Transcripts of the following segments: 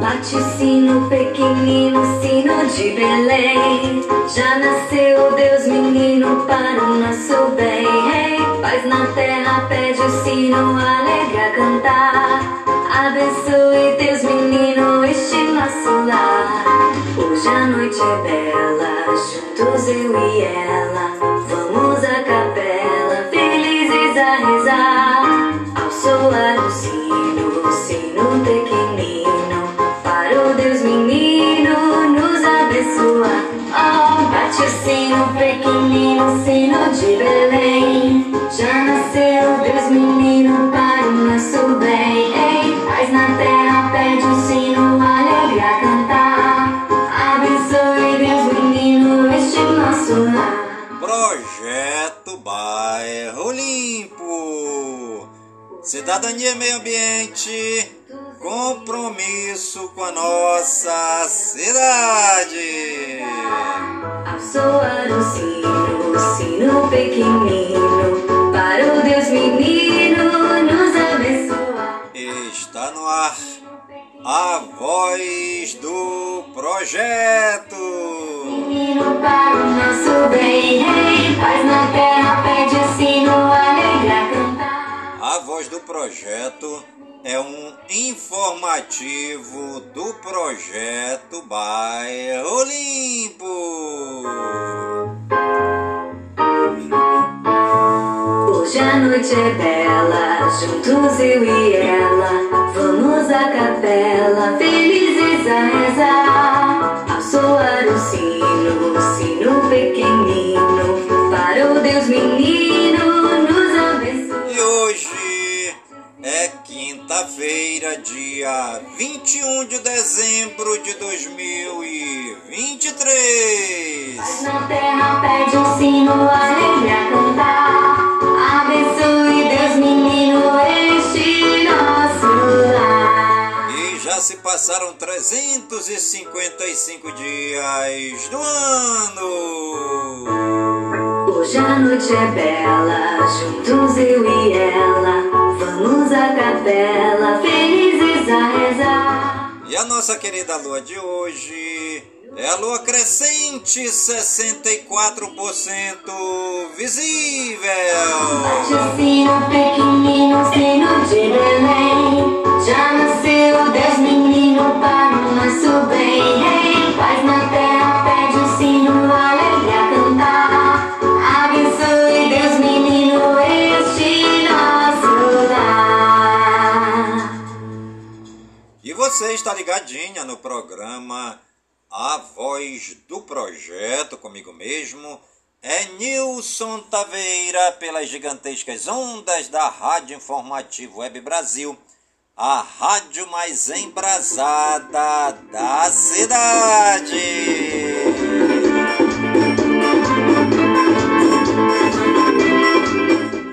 Bate o sino pequenino, sino de Belém. Já nasceu Deus menino para o nosso bem. Hey, paz na terra, pede o sino, alegra cantar. Abençoe Deus menino, este nosso lar. Hoje a noite é bela, juntos eu e ela. E meio ambiente. Compromisso com a nossa cidade. Ao soar o sino, sino pequenino, para o Deus menino nos abençoar. Está no ar a voz do projeto. Menino para o nosso bem, rei, paz na terra, pede o sino, alegra cantar. A voz do projeto é um informativo do projeto Bairro Limpo. Hoje a noite é bela, juntos eu e ela. Vamos à capela, felizes a rezar. Dia 21 de dezembro de 2023. Paz na terra, pede o sino, a cantar. Abençoe Deus menino, este nosso lar. E já se passaram 355 dias do ano. Hoje a noite é bela, juntos eu e ela. Vamos à capela, felizes rezar. E a nossa querida lua de hoje é a lua crescente, 64% visível. Bate o sino pequenino, sino de Belém. Já nasceu Deus menino para o nosso bem. Você está ligadinha no programa A Voz do Projeto, comigo mesmo. É Nilson Taveira, pelas gigantescas ondas da Rádio Informativo Web Brasil, a rádio mais embrasada da cidade.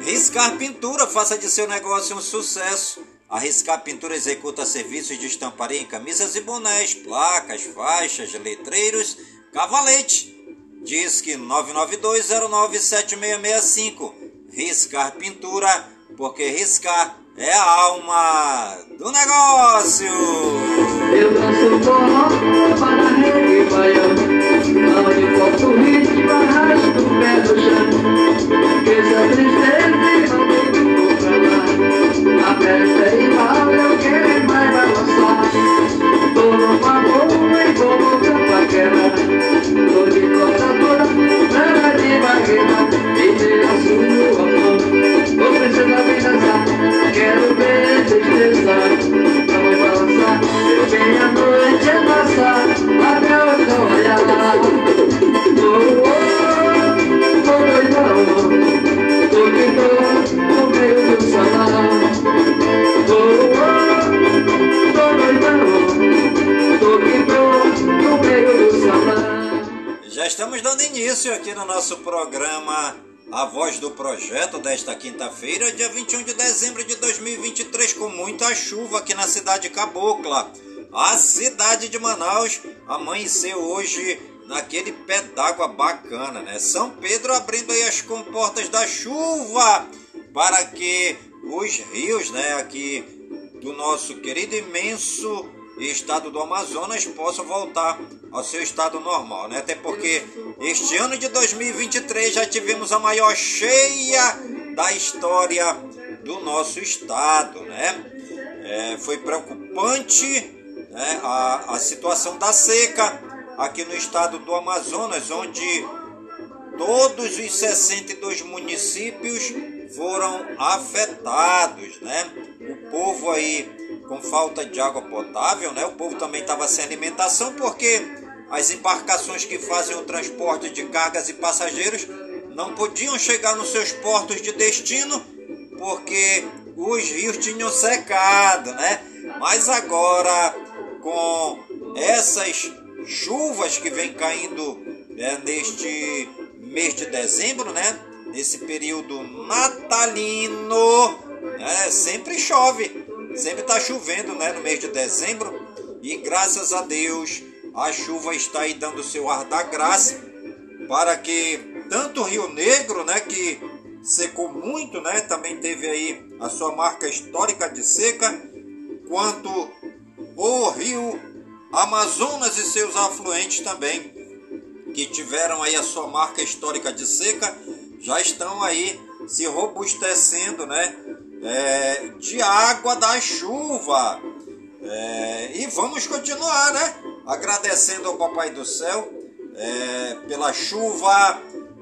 Riscar Pintura, faça de seu negócio um sucesso. A Riscar Pintura executa serviços de estamparia em camisas e bonés, placas, faixas, letreiros, cavalete. Disque 992097665. Riscar Pintura, porque riscar é a alma do negócio. Eu danço forró para reggae baião Aonde corto o ritmo, arrasto o pé do chão Esqueça a tristeza e vamos tudo pra lá a Vou precisar me dançar Quero ver tristeza Vamos balançar Eu venho a noite é nossa Até olhar Oh, oh, Tô que tô no meio do salão Oh, oh, tô Tô que tô no meio do salão Já estamos dando início aqui no nosso programa A Voz do Projeto desta quinta-feira, dia 21 de dezembro de 2023, com muita chuva aqui na cidade Cabocla. A cidade de Manaus amanheceu hoje naquele pé d'água bacana, né? São Pedro abrindo aí as comportas da chuva para que os rios, né, aqui do nosso querido imenso estado do Amazonas possam voltar ao seu estado normal, né? Até porque este ano de 2023 já tivemos a maior cheia da história do nosso estado, né? É, foi preocupante né, a, a situação da seca aqui no estado do Amazonas, onde todos os 62 municípios foram afetados, né? O povo aí com falta de água potável, né? O povo também estava sem alimentação porque as embarcações que fazem o transporte de cargas e passageiros não podiam chegar nos seus portos de destino porque os rios tinham secado, né? Mas agora com essas chuvas que vem caindo né, neste mês de dezembro, né? Nesse período natalino, né, sempre chove, sempre está chovendo, né? No mês de dezembro e graças a Deus a chuva está aí dando seu ar da graça para que tanto o Rio Negro, né, que secou muito, né, também teve aí a sua marca histórica de seca, quanto o Rio Amazonas e seus afluentes também, que tiveram aí a sua marca histórica de seca, já estão aí se robustecendo, né? É, de água da chuva. É, e vamos continuar, né? Agradecendo ao Papai do Céu é, pela chuva,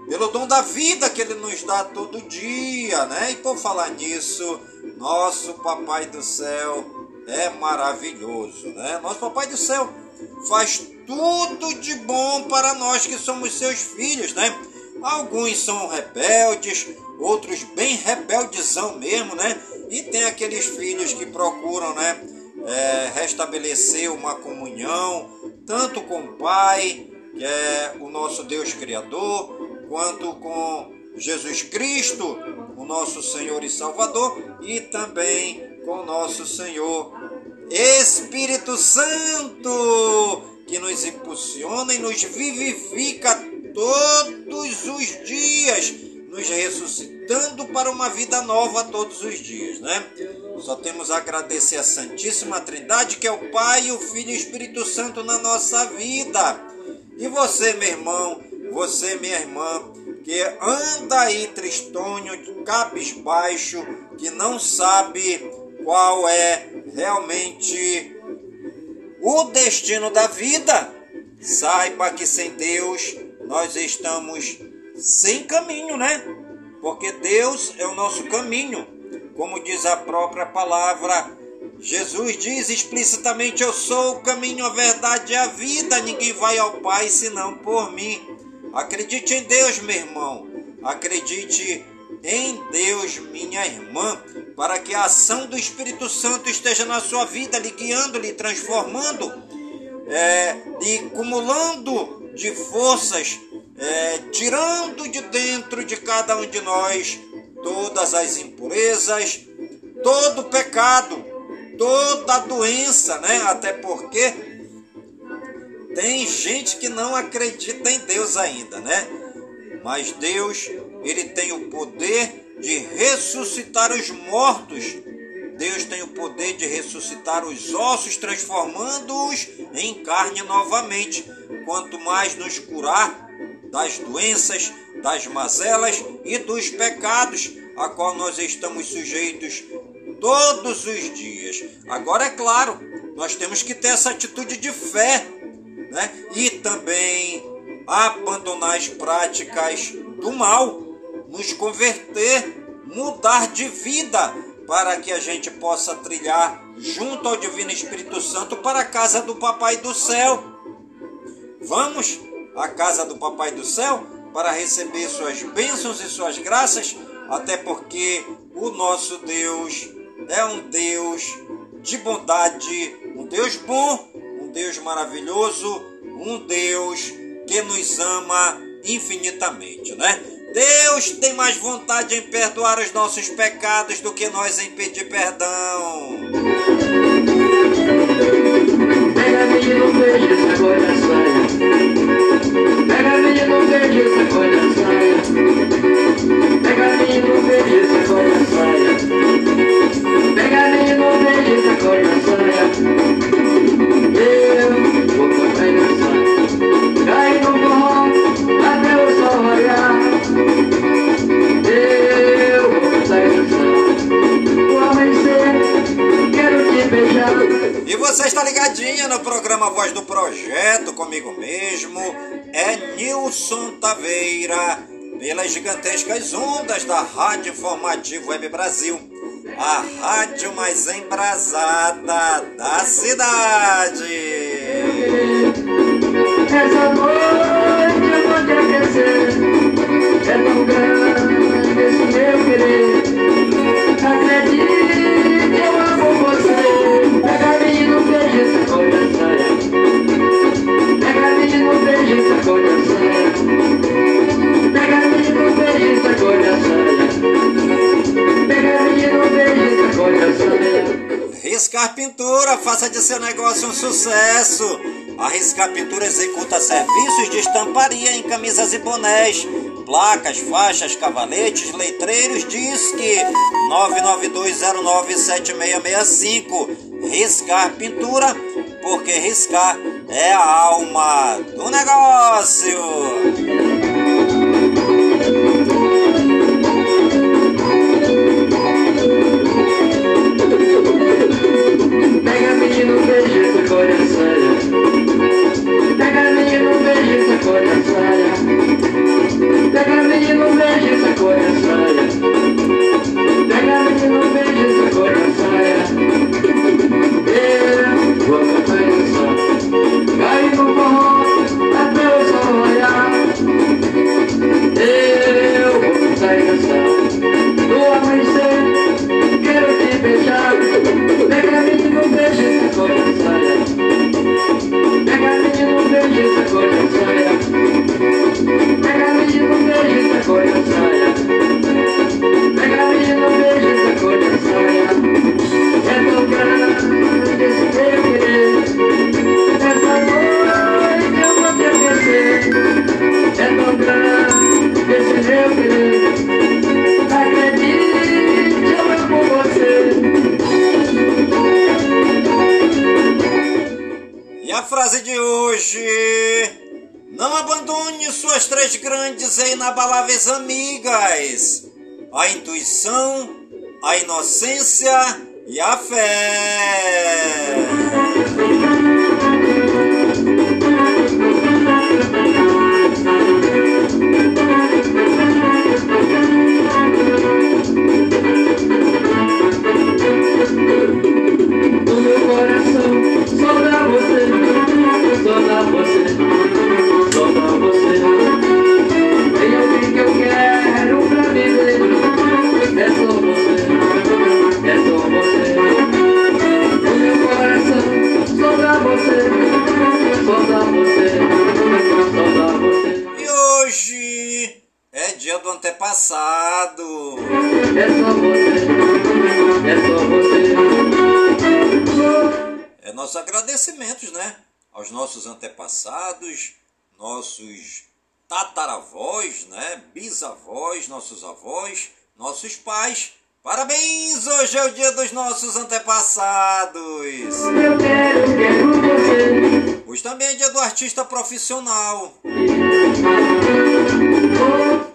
pelo dom da vida que Ele nos dá todo dia, né? E por falar nisso, nosso Papai do Céu é maravilhoso, né? Nosso Papai do Céu faz tudo de bom para nós que somos seus filhos, né? Alguns são rebeldes, outros bem rebeldezão mesmo, né? E tem aqueles filhos que procuram, né? É, restabelecer uma comunhão, tanto com o Pai, que é o nosso Deus Criador, quanto com Jesus Cristo, o nosso Senhor e Salvador, e também com nosso Senhor Espírito Santo, que nos impulsiona e nos vivifica todos os dias, nos ressuscitando para uma vida nova todos os dias, né? Só temos a agradecer a Santíssima Trindade, que é o Pai, o Filho e o Espírito Santo na nossa vida. E você, meu irmão, você, minha irmã, que anda aí tristonho, cabisbaixo, que não sabe qual é realmente o destino da vida, saiba que sem Deus nós estamos sem caminho, né? Porque Deus é o nosso caminho. Como diz a própria palavra, Jesus diz explicitamente: Eu sou o caminho, a verdade e a vida. Ninguém vai ao Pai senão por mim. Acredite em Deus, meu irmão. Acredite em Deus, minha irmã, para que a ação do Espírito Santo esteja na sua vida, lhe guiando, lhe transformando, é, lhe acumulando de forças, é, tirando de dentro de cada um de nós todas as impurezas, todo o pecado, toda a doença, né? Até porque tem gente que não acredita em Deus ainda, né? Mas Deus ele tem o poder de ressuscitar os mortos. Deus tem o poder de ressuscitar os ossos, transformando-os em carne novamente. Quanto mais nos curar das doenças, das mazelas e dos pecados a qual nós estamos sujeitos todos os dias. Agora é claro, nós temos que ter essa atitude de fé, né? E também abandonar as práticas do mal nos converter, mudar de vida, para que a gente possa trilhar junto ao Divino Espírito Santo para a casa do Papai do Céu. Vamos à casa do Papai do Céu para receber suas bênçãos e suas graças, até porque o nosso Deus é um Deus de bondade, um Deus bom, um Deus maravilhoso, um Deus que nos ama infinitamente, né? Deus tem mais vontade em perdoar os nossos pecados do que nós em pedir perdão. Pega a menina no verde, sacode a saia. Pega a menina no verde, sacode a saia. Pega a menina no verde, sacode a saia. Pega a menina no verde, sacode a saia. Eu vou cortar a saia. Beijo essa coração. ligadinha no programa Voz do Projeto, comigo mesmo, é Nilson Taveira, pelas gigantescas ondas da Rádio Informativo Web Brasil, a rádio mais embrasada da cidade. Essa noite eu vou te aquecer É tão grande esse meu querer Riscar Pintura, faça de seu negócio um sucesso. A Riscar Pintura executa serviços de estamparia em camisas e bonés, placas, faixas, cavaletes, letreiros, disque 992097665. Riscar Pintura, porque riscar é a alma do negócio. Pega menino, beija, sacode a saia Pega menino, beija, sacode a inocência e a fé. Nossos antepassados. Eu quero, quero você. Hoje também é dia do artista profissional.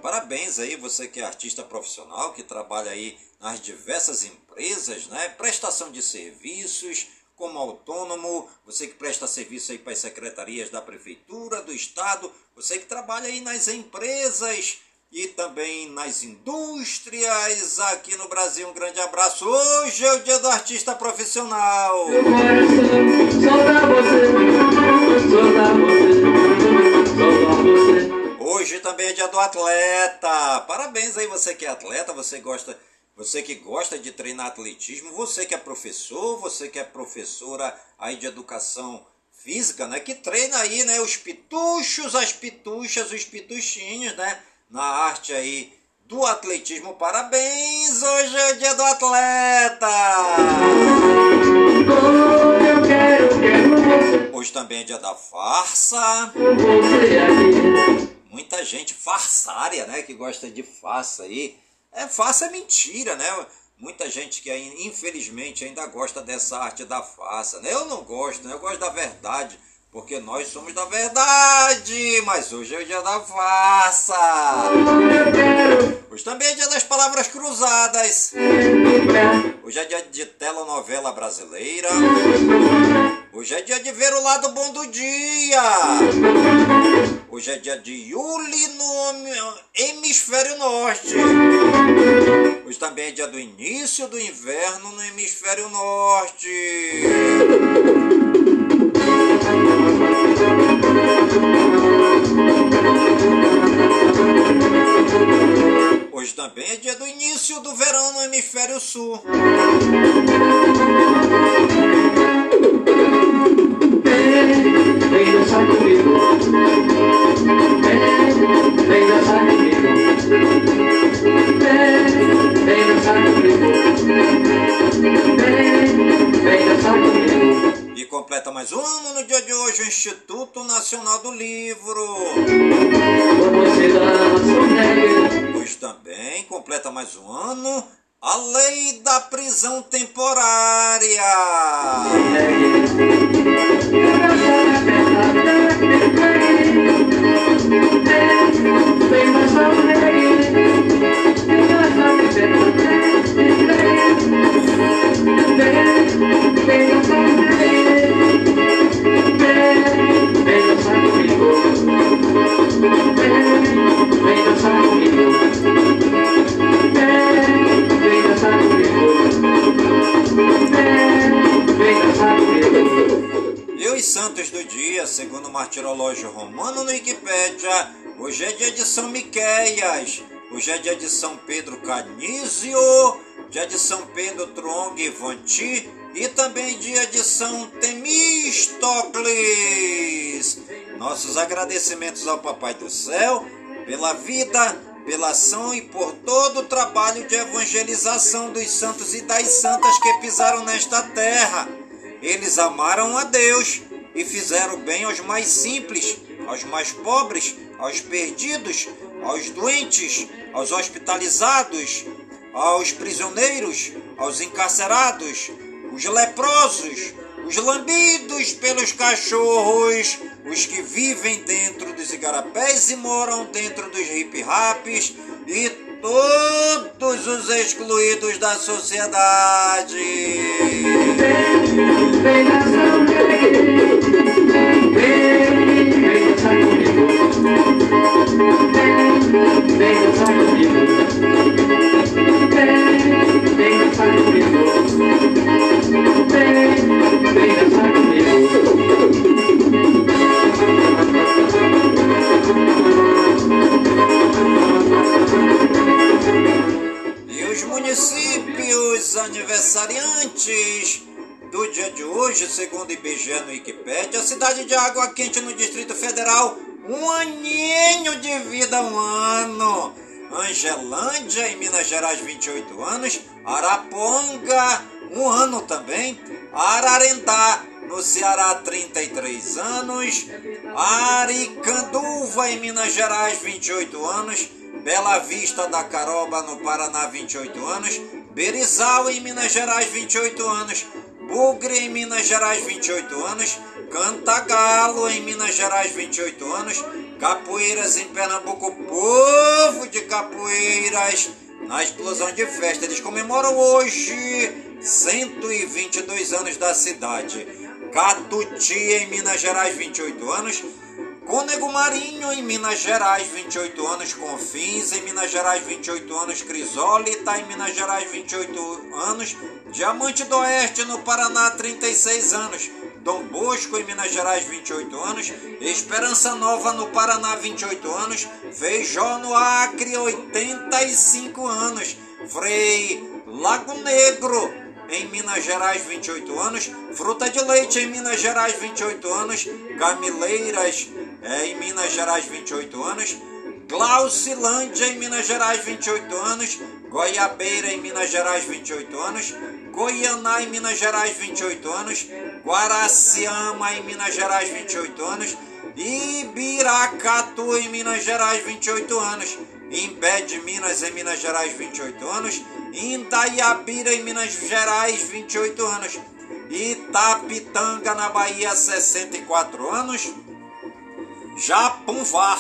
Parabéns aí, você que é artista profissional, que trabalha aí nas diversas empresas, né? Prestação de serviços, como autônomo, você que presta serviço aí para as secretarias da prefeitura, do estado, você que trabalha aí nas empresas e também nas indústrias aqui no Brasil. Um grande abraço. Hoje é o dia do artista profissional. Só pra você, você, você. Hoje também é dia do atleta. Parabéns aí você que é atleta, você gosta, você que gosta de treinar atletismo, você que é professor, você que é professora aí de educação física, né, que treina aí, né, os pituchos, as pituchas, os pituchinhos, né, na arte aí do atletismo. Parabéns! Hoje é o dia do atleta. Hoje também é dia da farsa. Muita gente farsária, né? Que gosta de farsa aí. É, farsa é mentira, né? Muita gente que infelizmente ainda gosta dessa arte da farsa. Né? Eu não gosto, né? Eu gosto da verdade. Porque nós somos da verdade. Mas hoje é o dia da farsa. Hoje também é dia das palavras cruzadas. Hoje é dia de telenovela brasileira. Hoje Hoje é dia de ver o lado bom do dia. Hoje é dia de Yuli no hemisfério norte. Hoje também é dia do início do inverno no hemisfério norte. Hemisfério Miqueias, hoje é dia de São Pedro Canísio, dia de São Pedro Trong Vanti e também dia de São Temístocles. Nossos agradecimentos ao Papai do Céu pela vida, pela ação e por todo o trabalho de evangelização dos santos e das santas que pisaram nesta terra. Eles amaram a Deus e fizeram bem aos mais simples, aos mais pobres, aos perdidos, aos doentes, aos hospitalizados, aos prisioneiros, aos encarcerados, os leprosos, os lambidos pelos cachorros, os que vivem dentro dos igarapés e moram dentro dos hip-raps e todos os excluídos da sociedade. Vem dançar comigo. Vem, vem dançar comigo. Vem, vem dançar comigo. E os municípios aniversariantes do dia de hoje, segundo o IBGE no Wikipédia, a cidade de Água Quente no Distrito Federal, um aninho de vida, um ano. Angelândia, em Minas Gerais, 28 anos. Araponga, um ano também. Ararendá, no Ceará, 33 anos. Aricanduva, em Minas Gerais, 28 anos. Bela Vista da Caroba, no Paraná, 28 anos. Berizal, em Minas Gerais, 28 anos. Bugre, em Minas Gerais, 28 anos. Cantagalo, em Minas Gerais, 28 anos. Capoeiras, em Pernambuco, povo de capoeiras. Na explosão de festa, eles comemoram hoje 122 anos da cidade. Catuti, em Minas Gerais, 28 anos. Cônego Marinho, em Minas Gerais, 28 anos. Confins, em Minas Gerais, 28 anos. Crisólita, em Minas Gerais, 28 anos. Diamante do Oeste, no Paraná, 36 anos. Dom Bosco, em Minas Gerais, 28 anos. Esperança Nova, no Paraná, 28 anos. Feijó, no Acre, 85 anos. Frei Lago Negro, em Minas Gerais, 28 anos. Fruta de Leite, em Minas Gerais, 28 anos. Camileiras, é, em Minas Gerais, 28 anos. Glaucilândia, em Minas Gerais, 28 anos. Goiabeira, em Minas Gerais, 28 anos. Goianá, em Minas Gerais, 28 anos. Guaraciama, em Minas Gerais, 28 anos. Ibiracatu, em Minas Gerais, 28 anos. Imbé de Minas, em Minas Gerais, 28 anos. Indaiabira, em Minas Gerais, 28 anos. Itapitanga, na Bahia, 64 anos. Japunvar,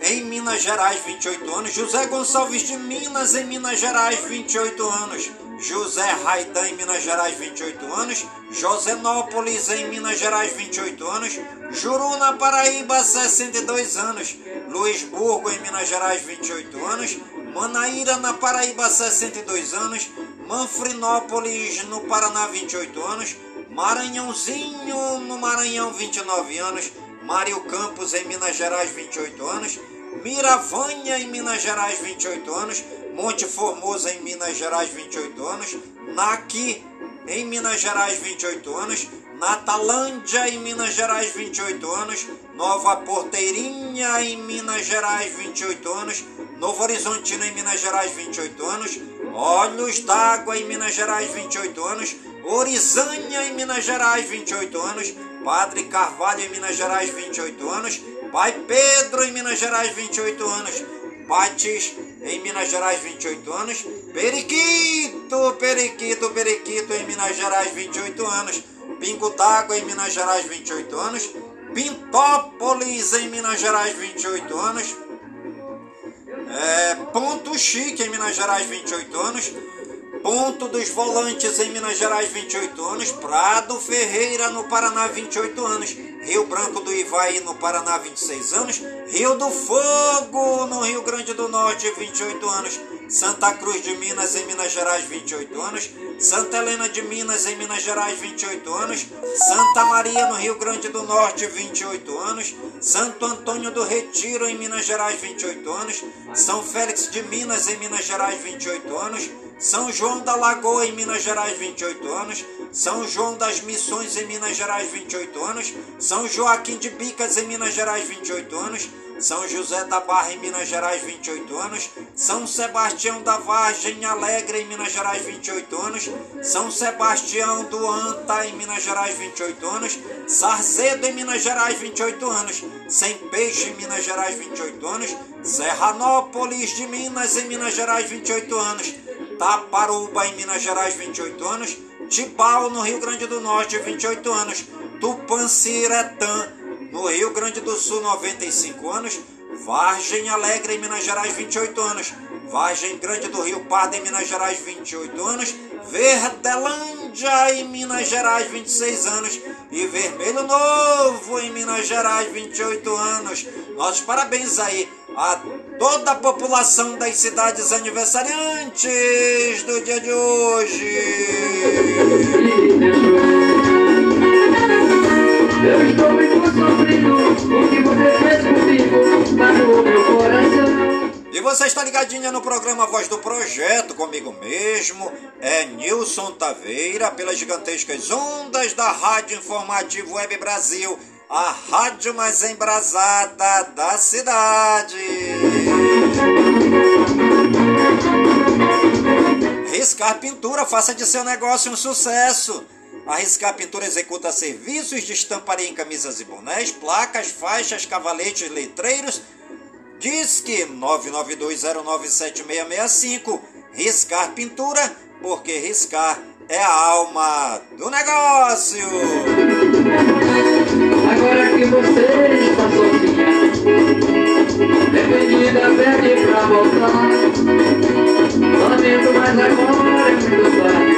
em Minas Gerais, 28 anos. José Gonçalves de Minas, em Minas Gerais, 28 anos. José Raidan, em Minas Gerais, 28 anos. Josenópolis, em Minas Gerais, 28 anos. Juruna, Paraíba, 62 anos. Luisburgo, em Minas Gerais, 28 anos. Manaíra, na Paraíba, 62 anos. Manfrinópolis, no Paraná, 28 anos. Maranhãozinho, no Maranhão, 29 anos. Mário Campos, em Minas Gerais, 28 anos. Miravanha, em Minas Gerais, 28 anos. Monte Formoso, em Minas Gerais, 28 anos. Naqui, em Minas Gerais, 28 anos. Natalândia, em Minas Gerais, 28 anos. Nova Porteirinha, em Minas Gerais, 28 anos. Novo Horizontino, em Minas Gerais, 28 anos. Olhos d'Água, em Minas Gerais, 28 anos. Orizânia, em Minas Gerais, 28 anos. Padre Carvalho, em Minas Gerais, 28 anos. Pai Pedro, em Minas Gerais, 28 anos. Patis, em Minas Gerais, 28 anos. Periquito, Periquito, Periquito, em Minas Gerais, 28 anos. Pingo d'Água, em Minas Gerais, 28 anos. Pintópolis, em Minas Gerais, 28 anos. É, Ponto Chique, em Minas Gerais, 28 anos. Ponto dos Volantes, em Minas Gerais, 28 anos. Prado Ferreira, no Paraná, 28 anos. Rio Branco do Ivaí, no Paraná, 26 anos. Rio do Fogo, no Rio Grande do Norte, 28 anos. Santa Cruz de Minas, em Minas Gerais, 28 anos. Santa Helena de Minas, em Minas Gerais, 28 anos. Santa Maria, no Rio Grande do Norte, 28 anos. Santo Antônio do Retiro, em Minas Gerais, 28 anos. São Félix de Minas, em Minas Gerais, 28 anos. São João da Lagoa, em Minas Gerais, 28 anos. São João das Missões, em Minas Gerais, 28 anos. São Joaquim de Bicas, em Minas Gerais, 28 anos. São José da Barra, em Minas Gerais, 28 anos. São Sebastião da Vargem Alegre, em Minas Gerais, 28 anos. São Sebastião do Anta, em Minas Gerais, 28 anos. Sarzedo, em Minas Gerais, 28 anos. Sem Peixe, em Minas Gerais, 28 anos. Serranópolis de Minas, em Minas Gerais, 28 anos. Taparuba, em Minas Gerais, 28 anos. Tibau, no Rio Grande do Norte, 28 anos. Tupanciretã, no Rio Grande do Sul, 95 anos. Vargem Alegre, em Minas Gerais, 28 anos. Vargem Grande do Rio Pardo, em Minas Gerais, 28 anos. Verdelândia, em Minas Gerais, 26 anos. E Vermelho Novo, em Minas Gerais, 28 anos. Nossos parabéns aí a toda a população das cidades aniversariantes do dia de hoje. Eu estou muito o que você fez comigo, magoou meu coração. E você está ligadinha no programa Voz do Projeto, comigo mesmo, é Nilson Taveira, pelas gigantescas ondas da Rádio Informativo Web Brasil, a rádio mais embrasada da cidade. Riscar Pintura, faça de seu negócio um sucesso. A Riscar Pintura executa serviços de estamparia em camisas e bonés, placas, faixas, cavaletes, letreiros. Disque 992097665. Riscar Pintura, porque riscar é a alma do negócio. Agora que você está sozinha, dependida, pede pra voltar. Lamento, mas agora é muito tarde.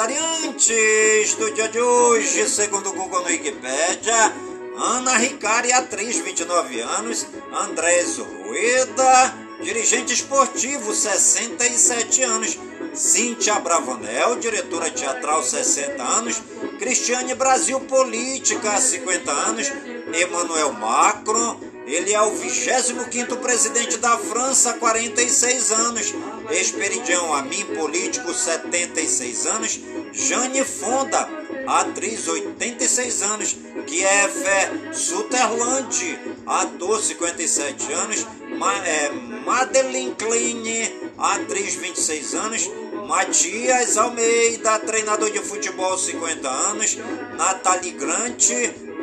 aniversariantes do dia de hoje, segundo o Google no Wikipedia, Ana Ricari, atriz, 29 anos, Andrés Rueda, dirigente esportivo, 67 anos, Cíntia Bravanel, diretora teatral, 60 anos, Cristiane Brasil, política, 50 anos, Emmanuel Macron, ele é o 25º presidente da França, 46 anos. Esperidião Amin, político, 76 anos. Jane Fonda, atriz 86 anos, Kiefer Sutherland, ator 57 anos, Ma é, Madeline Klein, atriz 26 anos, Matias Almeida, treinador de futebol 50 anos, Nathalie Grant,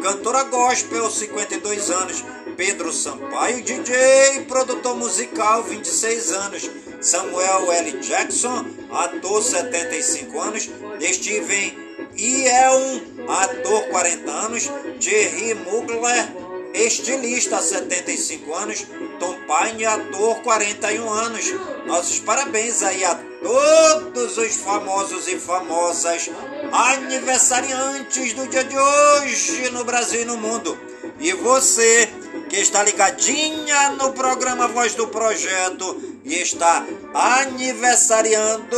cantora gospel 52 anos, Pedro Sampaio, DJ, produtor musical 26 anos, Samuel L. Jackson, ator 75 anos, Steven Ielm, ator 40 anos, Thierry Mugler, estilista 75 anos, Tom Pine, ator 41 anos. Nossos parabéns aí a todos os famosos e famosas aniversariantes do dia de hoje no Brasil e no mundo. E você que está ligadinha no programa Voz do Projeto e está aniversariando,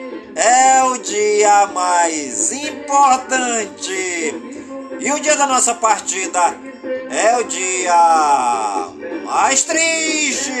é o dia mais importante. E o dia da nossa partida é o dia mais triste.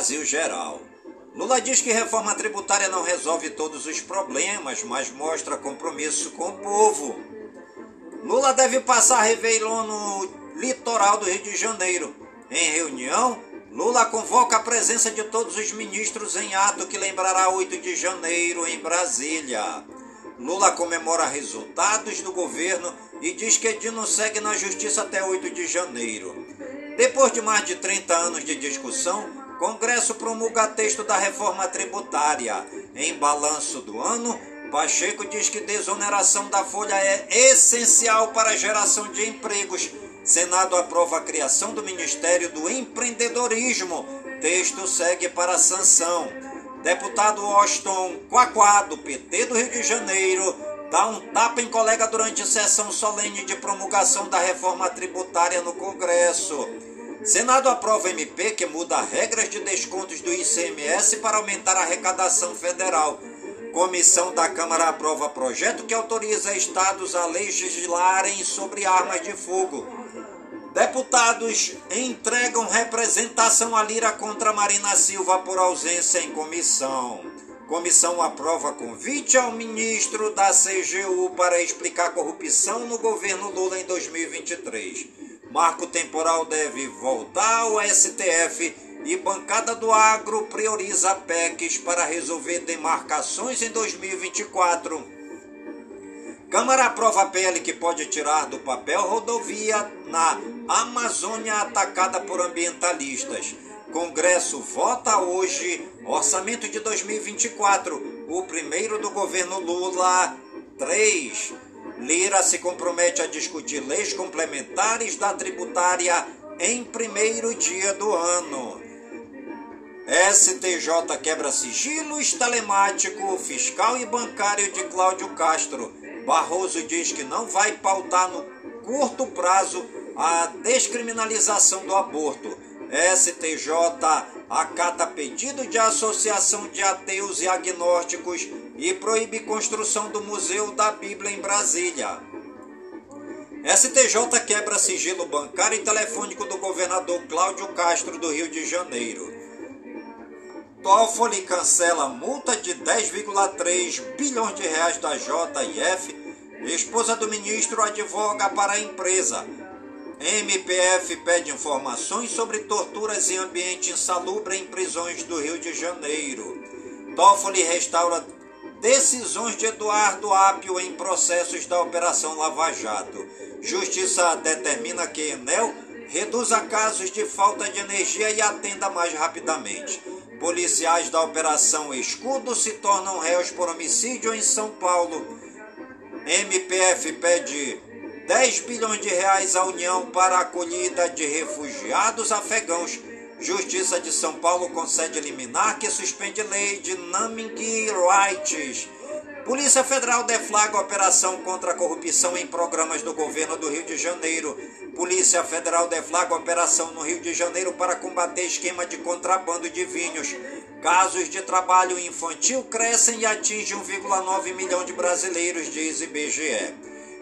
Brasil geral. Lula diz que reforma tributária não resolve todos os problemas, mas mostra compromisso com o povo. Lula deve passar Réveillon no litoral do Rio de Janeiro. Em reunião, Lula convoca a presença de todos os ministros em ato que lembrará 8 de janeiro em Brasília. Lula comemora resultados do governo e diz que Dino segue na justiça até 8 de janeiro. Depois de mais de 30 anos de discussão, Congresso promulga texto da reforma tributária. Em balanço do ano, Pacheco diz que desoneração da folha é essencial para a geração de empregos. Senado aprova a criação do Ministério do Empreendedorismo. Texto segue para sanção. Deputado Austin Quaquá, do PT do Rio de Janeiro, dá um tapa em colega durante sessão solene de promulgação da reforma tributária no Congresso. Senado aprova MP que muda regras de descontos do ICMS para aumentar a arrecadação federal. Comissão da Câmara aprova projeto que autoriza estados a legislarem sobre armas de fogo. Deputados entregam representação a Lira contra Marina Silva por ausência em comissão. Comissão aprova convite ao ministro da CGU para explicar corrupção no governo Lula em 2023. Marco temporal deve voltar ao STF e bancada do agro prioriza PECs para resolver demarcações em 2024. Câmara aprova PL que pode tirar do papel rodovia na Amazônia atacada por ambientalistas. Congresso vota hoje orçamento de 2024, o primeiro do governo Lula 3. Lira se compromete a discutir leis complementares da tributária em primeiro dia do ano. STJ quebra sigilos telemático, fiscal e bancário de Cláudio Castro. Barroso diz que não vai pautar no curto prazo a descriminalização do aborto. STJ acata pedido de associação de ateus e agnósticos e proíbe construção do Museu da Bíblia em Brasília. STJ quebra sigilo bancário e telefônico do governador Cláudio Castro do Rio de Janeiro. Toffoli cancela multa de 10,3 bilhões de reais da JF. Esposa do ministro advoga para a empresa. MPF pede informações sobre torturas em ambiente insalubre em prisões do Rio de Janeiro. Toffoli restaura decisões de Eduardo Apio em processos da Operação Lava Jato. Justiça determina que Enel reduza casos de falta de energia e atenda mais rapidamente. Policiais da Operação Escudo se tornam réus por homicídio em São Paulo. MPF pede 10 bilhões de reais à União para a acolhida de refugiados afegãos. Justiça de São Paulo concede liminar que suspende lei de naming rights. Polícia Federal deflaga operação contra a corrupção em programas do governo do Rio de Janeiro. Polícia Federal deflaga operação no Rio de Janeiro para combater esquema de contrabando de vinhos. Casos de trabalho infantil crescem e atingem 1,9 milhão de brasileiros, diz IBGE.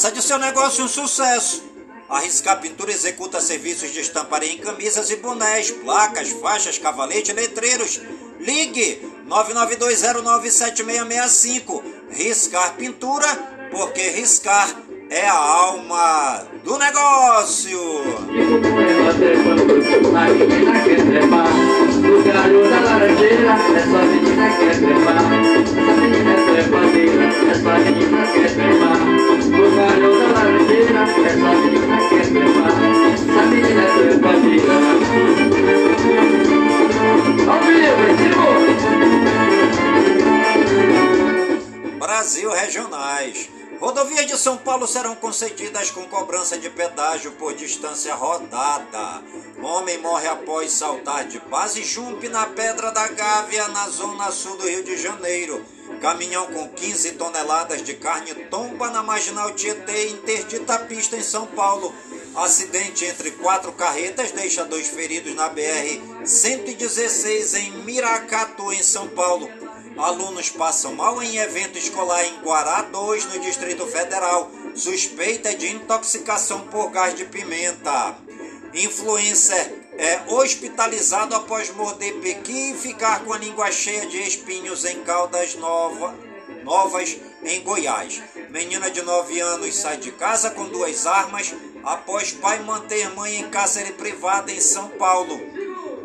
Faça de seu negócio um sucesso a Riscar Pintura executa serviços de estamparia em camisas e bonés, placas, faixas, cavalete e letreiros. Ligue 992097665. Riscar Pintura, porque riscar é a alma do negócio. E como ela trepando A menina quer Essa menina quer trepar Essa menina é trepadeira Essa menina quer trepar Brasil Regionais. Rodovias de São Paulo serão concedidas com cobrança de pedágio por distância rodada. Homem morre após saltar de base jump na Pedra da Gávea, na zona sul do Rio de Janeiro. Caminhão com 15 toneladas de carne tomba na marginal Tietê, interdita a pista em São Paulo. Acidente entre quatro carretas deixa dois feridos na BR-116 em Miracatu, em São Paulo. Alunos passam mal em evento escolar em Guará 2, no Distrito Federal. Suspeita de intoxicação por gás de pimenta. Influencer é hospitalizado após morder pequi e ficar com a língua cheia de espinhos em Caldas Nova, Novas, em Goiás. Menina de 9 anos sai de casa com duas armas após pai manter mãe em cárcere privada em São Paulo.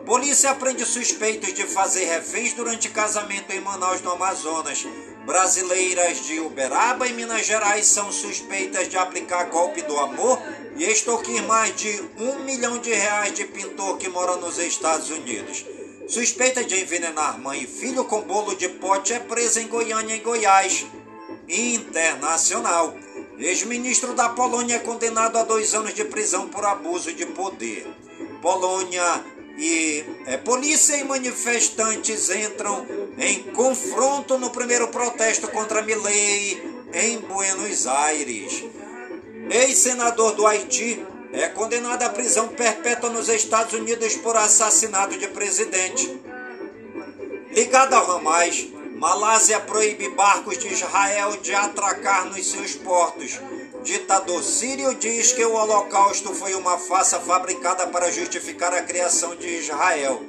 Polícia prende suspeitos de fazer reféns durante casamento em Manaus, no Amazonas. Brasileiras de Uberaba e Minas Gerais são suspeitas de aplicar golpe do amor e extorquir mais de um milhão de reais de pintor que mora nos Estados Unidos. Suspeita de envenenar mãe e filho com bolo de pote é presa em Goiânia e Goiás. Internacional. Ex-ministro da Polônia é condenado a dois anos de prisão por abuso de poder. Polônia e é, polícia e manifestantes entram em confronto no primeiro protesto contra Milei em Buenos Aires. Ex-senador do Haiti é condenado à prisão perpétua nos Estados Unidos por assassinato de presidente. Ligado ao Hamas, Malásia proíbe barcos de Israel de atracar nos seus portos. Ditador sírio diz que o Holocausto foi uma farsa fabricada para justificar a criação de Israel.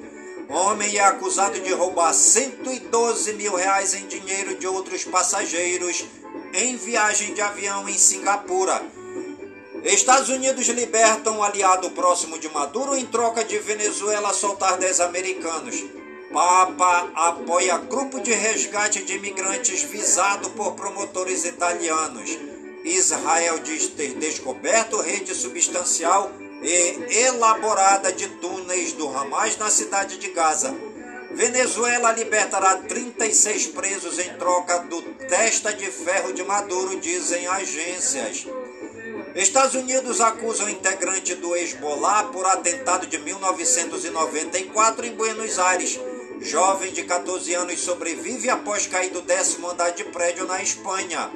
Homem é acusado de roubar 112 mil reais em dinheiro de outros passageiros em viagem de avião em Singapura. Estados Unidos libertam um aliado próximo de Maduro em troca de Venezuela soltar 10 americanos. Papa apoia grupo de resgate de imigrantes visado por promotores italianos. Israel diz ter descoberto rede substancial e elaborada de túneis do Hamas na cidade de Gaza. Venezuela libertará 36 presos em troca do testa de ferro de Maduro, dizem agências. Estados Unidos acusam integrante do Hezbollah por atentado de 1994 em Buenos Aires. Jovem de 14 anos sobrevive após cair do décimo andar de prédio na Espanha.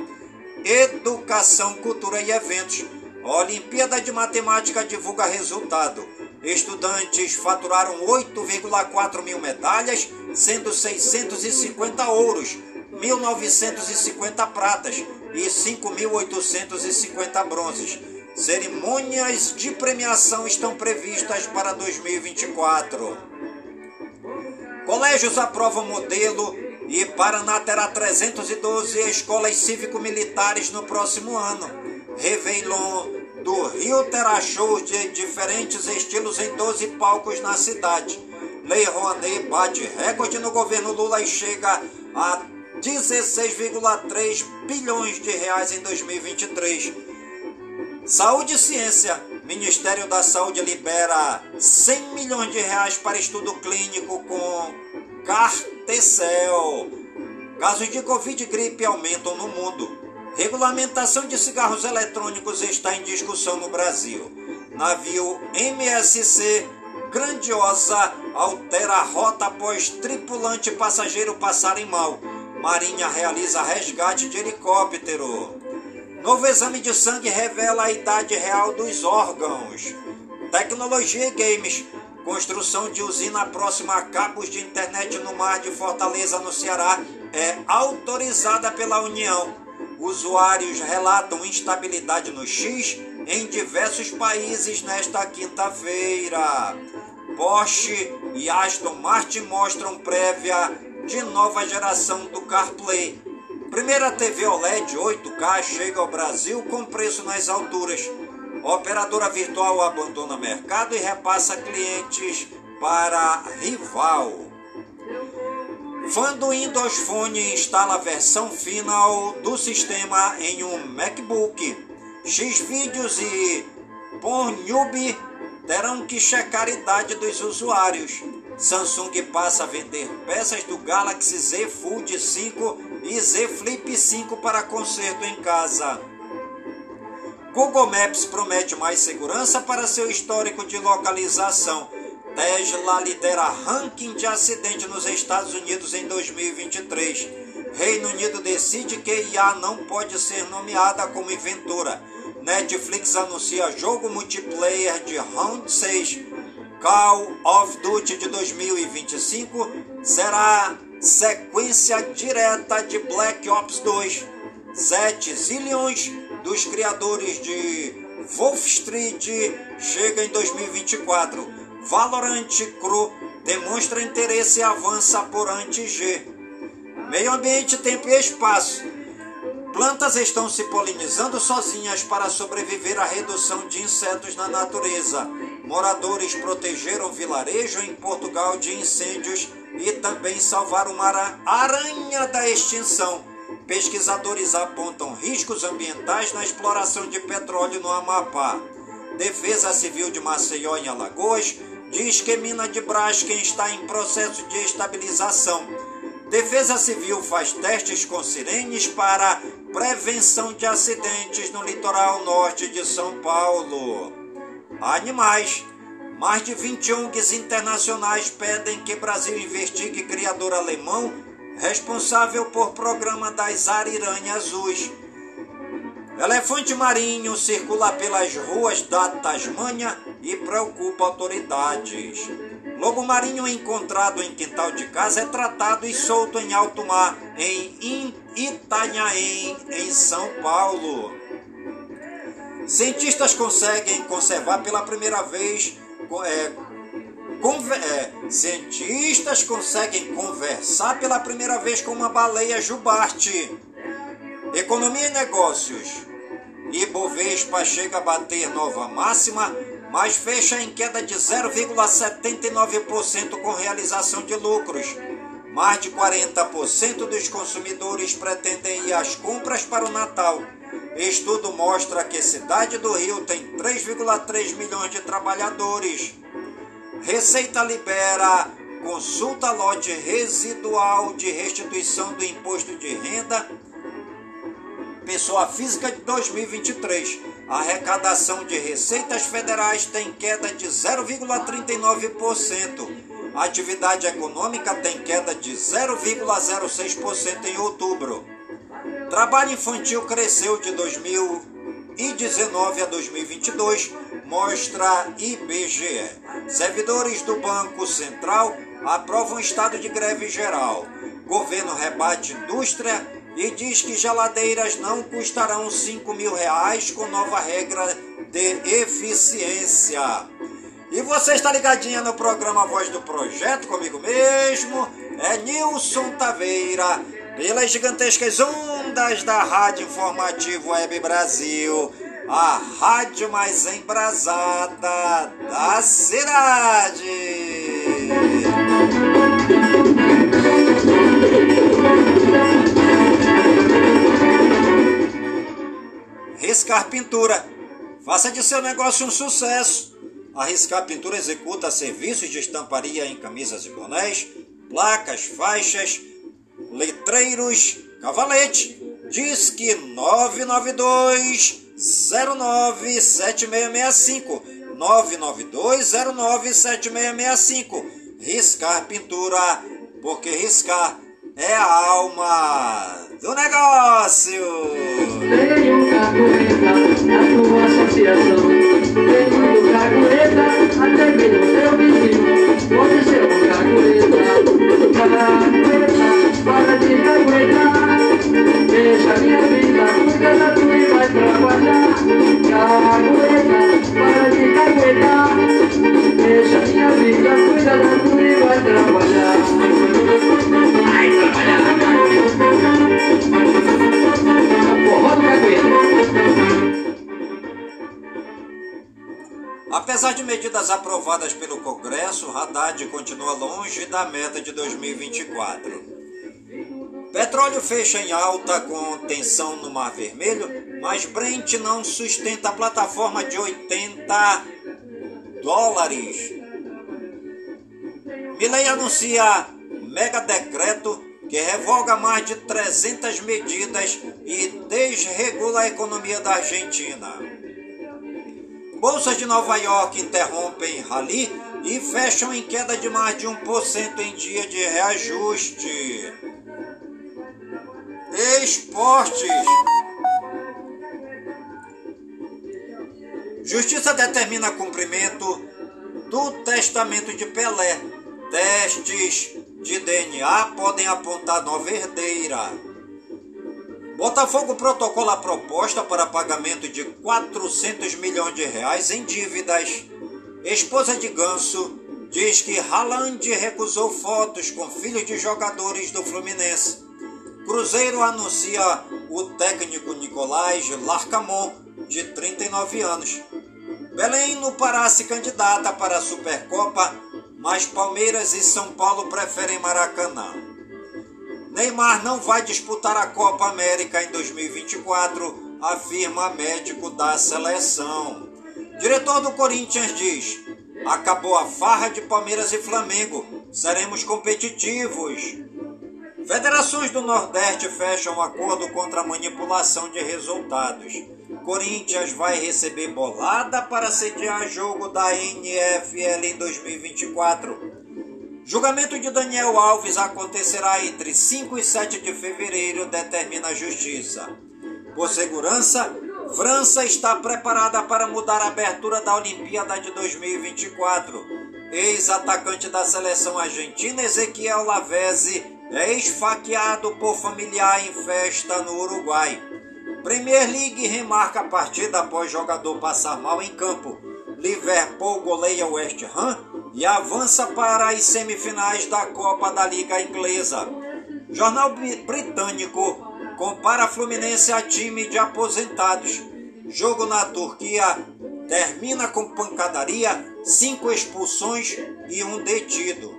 Educação, cultura e eventos. Olimpíada de Matemática divulga resultado. Estudantes faturaram 8,4 mil medalhas, sendo 650 ouros, 1.950 pratas e 5.850 bronzes. Cerimônias de premiação estão previstas para 2024. Colégios aprovam modelo e Paraná terá 312 escolas cívico-militares no próximo ano. Réveillon do Rio terá shows de diferentes estilos em 12 palcos na cidade. Lei Rouanet bate recorde no governo Lula e chega a 16,3 bilhões de reais em 2023. Saúde e ciência. Ministério da Saúde libera 100 milhões de reais para estudo clínico com Cartecel. Casos de Covid e gripe aumentam no mundo. Regulamentação de cigarros eletrônicos está em discussão no Brasil. Navio MSC Grandiosa altera a rota após tripulante e passageiro passarem mal. Marinha realiza resgate de helicóptero. Novo exame de sangue revela a idade real dos órgãos. Tecnologia games. Construção de usina próxima a cabos de internet no mar de Fortaleza, no Ceará, é autorizada pela União. Usuários relatam instabilidade no X em diversos países nesta quinta-feira. Porsche e Aston Martin mostram prévia de nova geração do CarPlay. Primeira TV OLED 8K chega ao Brasil com preço nas alturas. Operadora virtual abandona mercado e repassa clientes para rival. Fã do Windows Phone instala a versão final do sistema em um MacBook. Xvideos e Pornhub terão que checar a idade dos usuários. Samsung passa a vender peças do Galaxy Z Fold 5 e Z Flip 5 para conserto em casa. Google Maps promete mais segurança para seu histórico de localização. Tesla lidera ranking de acidente nos Estados Unidos em 2023. Reino Unido decide que IA não pode ser nomeada como inventora. Netflix anuncia jogo multiplayer de Round 6. Call of Duty de 2025 será sequência direta de Black Ops 2. 7 zilhões dos criadores de Wolf Street chega em 2024. Valorant Cru demonstra interesse e avança por anti-G. Meio ambiente, tempo e espaço. Plantas estão se polinizando sozinhas para sobreviver à redução de insetos na natureza. Moradores protegeram vilarejo em Portugal de incêndios e também salvaram uma aranha da extinção. Pesquisadores apontam riscos ambientais na exploração de petróleo no Amapá. Defesa Civil de Maceió, em Alagoas, diz que mina de Braskem está em processo de estabilização. Defesa Civil faz testes com sirenes para prevenção de acidentes no litoral norte de São Paulo. Animais. Mais de 20 ONGs internacionais pedem que Brasil investigue criador alemão responsável por programa das ariranhas azuis. Elefante marinho circula pelas ruas da Tasmânia e preocupa autoridades. Lobo marinho encontrado em quintal de casa é tratado e solto em alto mar em Itanhaém, em São Paulo. Cientistas conseguem conservar pela primeira vez. É, é, cientistas conseguem conversar pela primeira vez com uma baleia jubarte. Economia e negócios. Ibovespa chega a bater nova máxima, mas fecha em queda de 0,79% com realização de lucros. Mais de 40% dos consumidores pretendem ir às compras para o Natal. Estudo mostra que cidade do Rio tem 3,3 milhões de trabalhadores. Receita libera consulta lote residual de restituição do imposto de renda pessoa física de 2023. A arrecadação de receitas federais tem queda de 0,39%. A atividade econômica tem queda de 0,06% em outubro. Trabalho infantil cresceu de 2000 2019 a 2022, mostra IBGE. Servidores do Banco Central aprovam estado de greve geral. Governo rebate indústria e diz que geladeiras não custarão 5 mil reais com nova regra de eficiência. E você está ligadinha no programa Voz do Projeto comigo mesmo? É Nilson Taveira, pelas gigantescas ondas da Rádio Informativo Web Brasil, a rádio mais embrasada da cidade. Riscar Pintura. Faça de seu negócio um sucesso. A Riscar Pintura executa serviços de estamparia em camisas e bonés, placas, faixas, letreiros, cavalete. Disque 992 097665 992 097665 Riscar Pintura, porque riscar é a alma do negócio. Tem um na tua associação. Cagueta, até mesmo seu vizinho. Pode ser um cagueta. Cagueta, para de caguetar. Deixa minha vida, cuida da tua e vai trabalhar. Cagueta, para de caguetar. Deixa minha vida, cuida da tua e vai trabalhar. Vai trabalhar. Apesar de medidas aprovadas pelo Congresso, Haddad continua longe da meta de 2024. Petróleo fecha em alta com tensão no Mar Vermelho, mas Brent não sustenta a plataforma de 80 dólares. Milley anuncia mega decreto que revoga mais de 300 medidas e desregula a economia da Argentina. Bolsas de Nova York interrompem rally e fecham em queda de mais de 1% em dia de reajuste. Esportes. Justiça determina cumprimento do testamento de Pelé. Testes de DNA podem apontar nova herdeira. Botafogo protocola a proposta para pagamento de 400 milhões de reais em dívidas. Esposa de Ganso diz que Haaland recusou fotos com filhos de jogadores do Fluminense. Cruzeiro anuncia o técnico Nicolás Larcamon, de 39 anos. Belém no Pará se candidata para a Supercopa, mas Palmeiras e São Paulo preferem Maracanã. Neymar não vai disputar a Copa América em 2024, afirma médico da seleção. Diretor do Corinthians diz: acabou a farra de Palmeiras e Flamengo, seremos competitivos. Federações do Nordeste fecham acordo contra a manipulação de resultados. Corinthians vai receber bolada para sediar jogo da NFL em 2024. Julgamento de Daniel Alves acontecerá entre 5 e 7 de fevereiro, determina a Justiça. Por segurança, França está preparada para mudar a abertura da Olimpíada de 2024. Ex-atacante da seleção argentina Ezequiel Lavezzi é esfaqueado por familiar em festa no Uruguai. Premier League remarca a partida após jogador passar mal em campo. Liverpool goleia West Ham e avança para as semifinais da Copa da Liga Inglesa. Jornal britânico compara Fluminense a time de aposentados. Jogo na Turquia termina com pancadaria, cinco expulsões e um detido.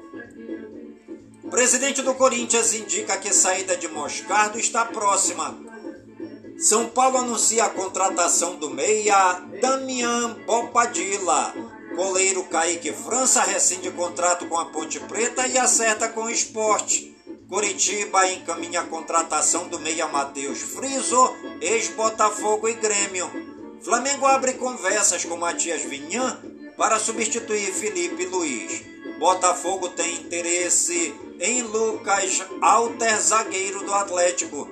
Presidente do Corinthians indica que saída de Moscardo está próxima. São Paulo anuncia a contratação do meia Damian Bopadilla. Goleiro Kaique França rescinde contrato com a Ponte Preta e acerta com o esporte. Curitiba encaminha a contratação do meia Matheus Friso, ex-Botafogo e Grêmio. Flamengo abre conversas com Matias Vinhan para substituir Felipe Luiz. Botafogo tem interesse em Lucas Alter, zagueiro do Atlético.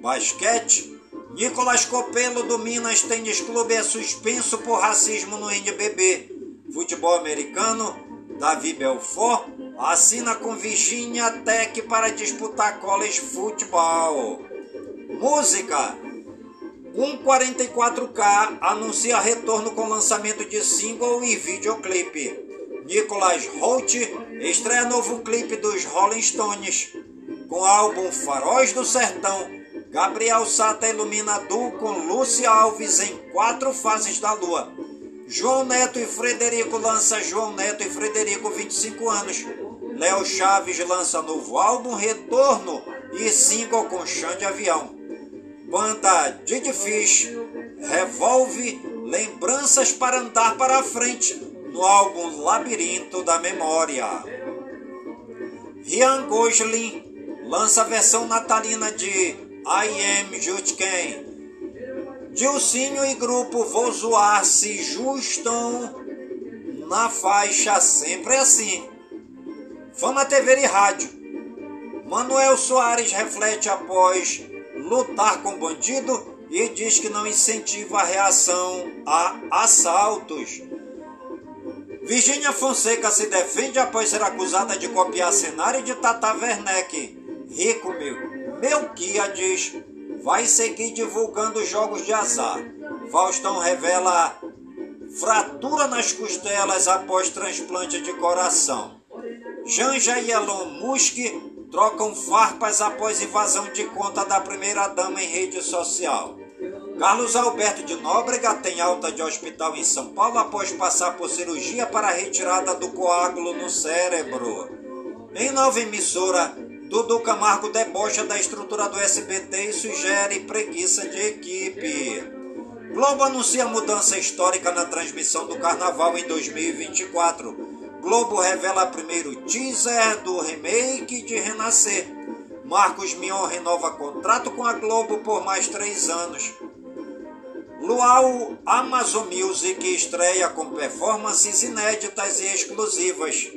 Basquete, Nicolas Copelo do Minas Tênis Clube é suspenso por racismo no NBB. Futebol americano, Davi Belfort assina com Virginia Tech para disputar college futebol. Música 144K anuncia retorno com lançamento de single e videoclipe. Nicolas Holt estreia novo clipe dos Rolling Stones. Com álbum Faróis do Sertão, Gabriel Sata ilumina duo com Lúcia Alves em quatro fases da lua. João Neto e Frederico lança João Neto e Frederico 25 anos. Léo Chaves lança novo álbum Retorno e single com chão de avião. Banda Didi Fish revolve lembranças para andar para frente no álbum Labirinto da Memória. Rian Gosling lança a versão natalina de I Am Jutken. Dilcinho e grupo Vou Zoar se justam na faixa Sempre Assim. Fama TV e rádio. Manuel Soares reflete após lutar com bandido e diz que não incentiva a reação a assaltos. Virgínia Fonseca se defende após ser acusada de copiar cenário de Tata Werneck. Rico, meu. Melquiades vai seguir divulgando jogos de azar. Faustão revela fratura nas costelas após transplante de coração. Janja e Elon Musk trocam farpas após invasão de conta da primeira-dama em rede social. Carlos Alberto de Nóbrega tem alta de hospital em São Paulo após passar por cirurgia para retirada do coágulo no cérebro. Em nova emissora, Dudu Camargo debocha da estrutura do SBT e sugere preguiça de equipe. Globo anuncia mudança histórica na transmissão do Carnaval em 2024. Globo revela primeiro teaser do remake de Renascer. Marcos Mion renova contrato com a Globo por mais três anos. Luau Amazon Music estreia com performances inéditas e exclusivas.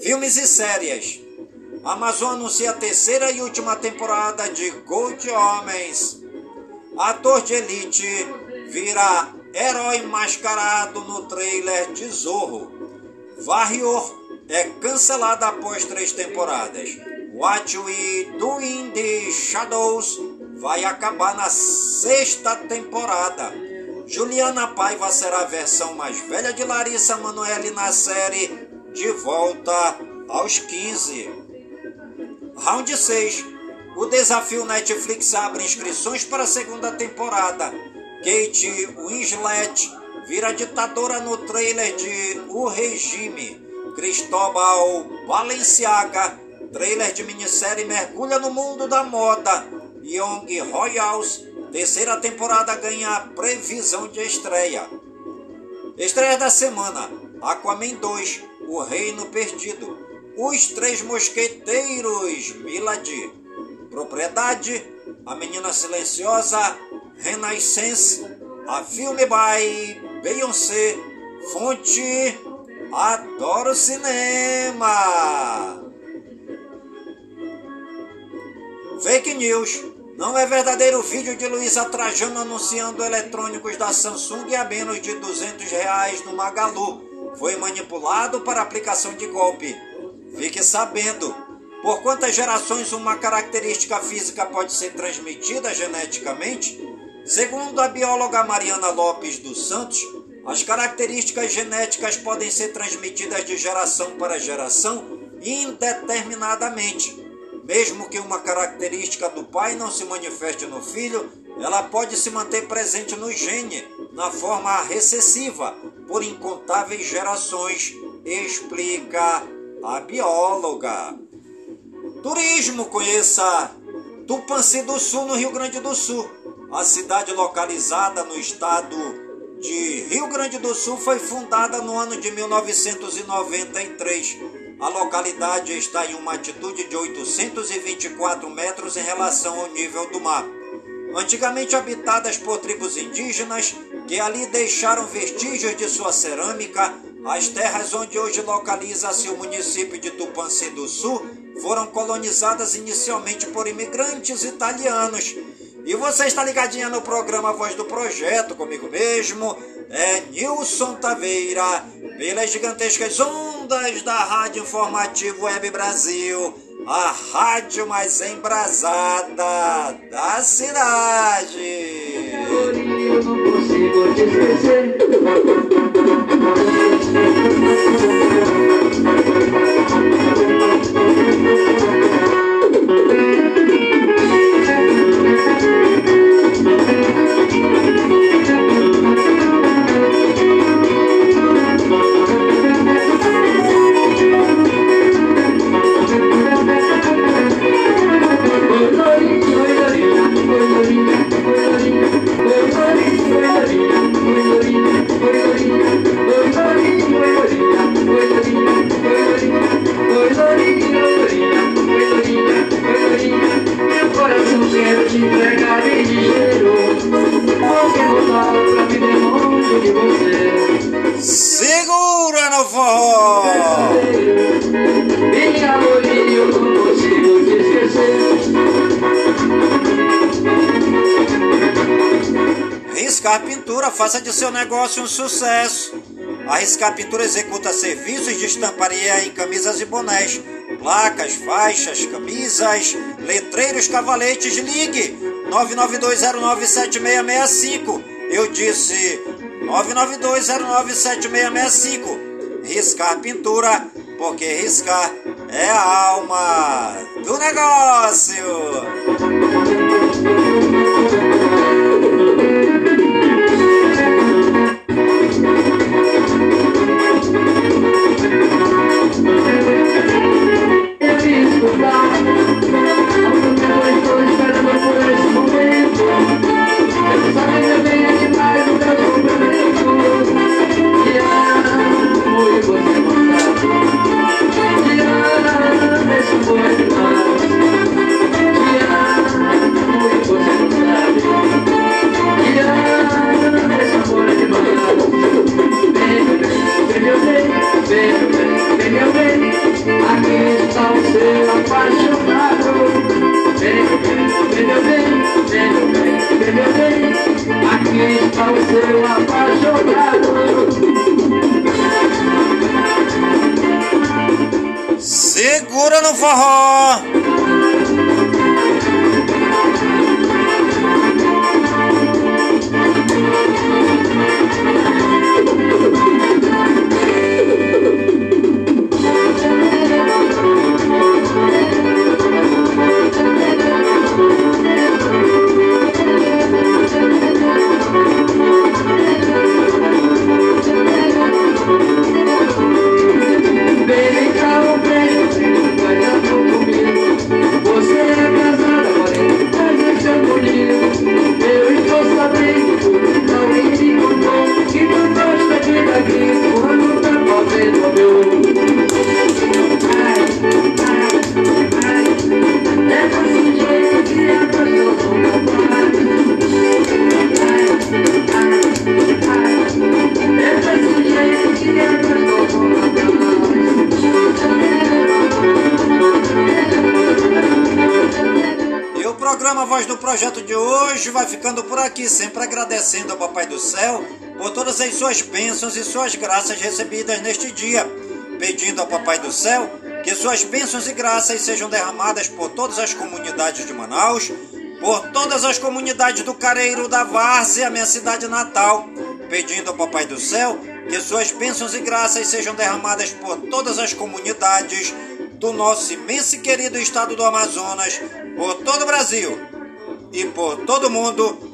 Filmes e séries. Amazon anuncia a terceira e última temporada de Gold Homens. Ator de elite vira herói mascarado no trailer de Zorro. Warrior é cancelada após três temporadas. What We Do in the Shadows vai acabar na sexta temporada. Juliana Paiva será a versão mais velha de Larissa Manoeli na série De Volta aos 15. Round 6. O desafio Netflix abre inscrições para a segunda temporada. Kate Winslet vira ditadora no trailer de O Regime. Cristóbal Balenciaga, trailer de minissérie mergulha no mundo da moda. Young Royals, terceira temporada ganha previsão de estreia. Estreia da semana: Aquaman 2, O Reino Perdido. Os Três Mosqueteiros, Milady. Propriedade, A Menina Silenciosa, Renaissance, A Filme by Beyoncé, Fonte, Adoro Cinema. Fake News. Não é verdadeiro vídeo de Luísa Trajano anunciando eletrônicos da Samsung a menos de 200 reais no Magalu. Foi manipulado para aplicação de golpe. Fique sabendo, por quantas gerações uma característica física pode ser transmitida geneticamente? Segundo a bióloga Mariana Lopes dos Santos, as características genéticas podem ser transmitidas de geração para geração indeterminadamente. Mesmo que uma característica do pai não se manifeste no filho, ela pode se manter presente no gene, na forma recessiva, por incontáveis gerações, explica a bióloga. Turismo, conheça Tupanci do Sul, no Rio Grande do Sul. A cidade localizada no estado de Rio Grande do Sul foi fundada no ano de 1993. A localidade está em uma altitude de 824 metros em relação ao nível do mar. Antigamente habitadas por tribos indígenas que ali deixaram vestígios de sua cerâmica, as terras onde hoje localiza-se o município de Tupanci do Sul foram colonizadas inicialmente por imigrantes italianos E você está ligadinha no programa Voz do Projeto, comigo mesmo, é Nilson Taveira, pelas gigantescas ondas da Rádio Informativo Web Brasil, a rádio mais embrasada da cidade. Thank you. De seu negócio um sucesso. A Riscar Pintura executa serviços de estamparia em camisas e bonés, placas, faixas, camisas, letreiros, cavaletes. Ligue 992097665. Eu disse 992097665. Riscar Pintura, porque riscar é a alma do negócio. Oh. Suas bênçãos e suas graças recebidas neste dia, pedindo ao Papai do Céu que suas bênçãos e graças sejam derramadas por todas as comunidades de Manaus, por todas as comunidades do Careiro, da Várzea, minha cidade natal, pedindo ao Papai do Céu que suas bênçãos e graças sejam derramadas por todas as comunidades do nosso imenso e querido estado do Amazonas, por todo o Brasil e por todo o mundo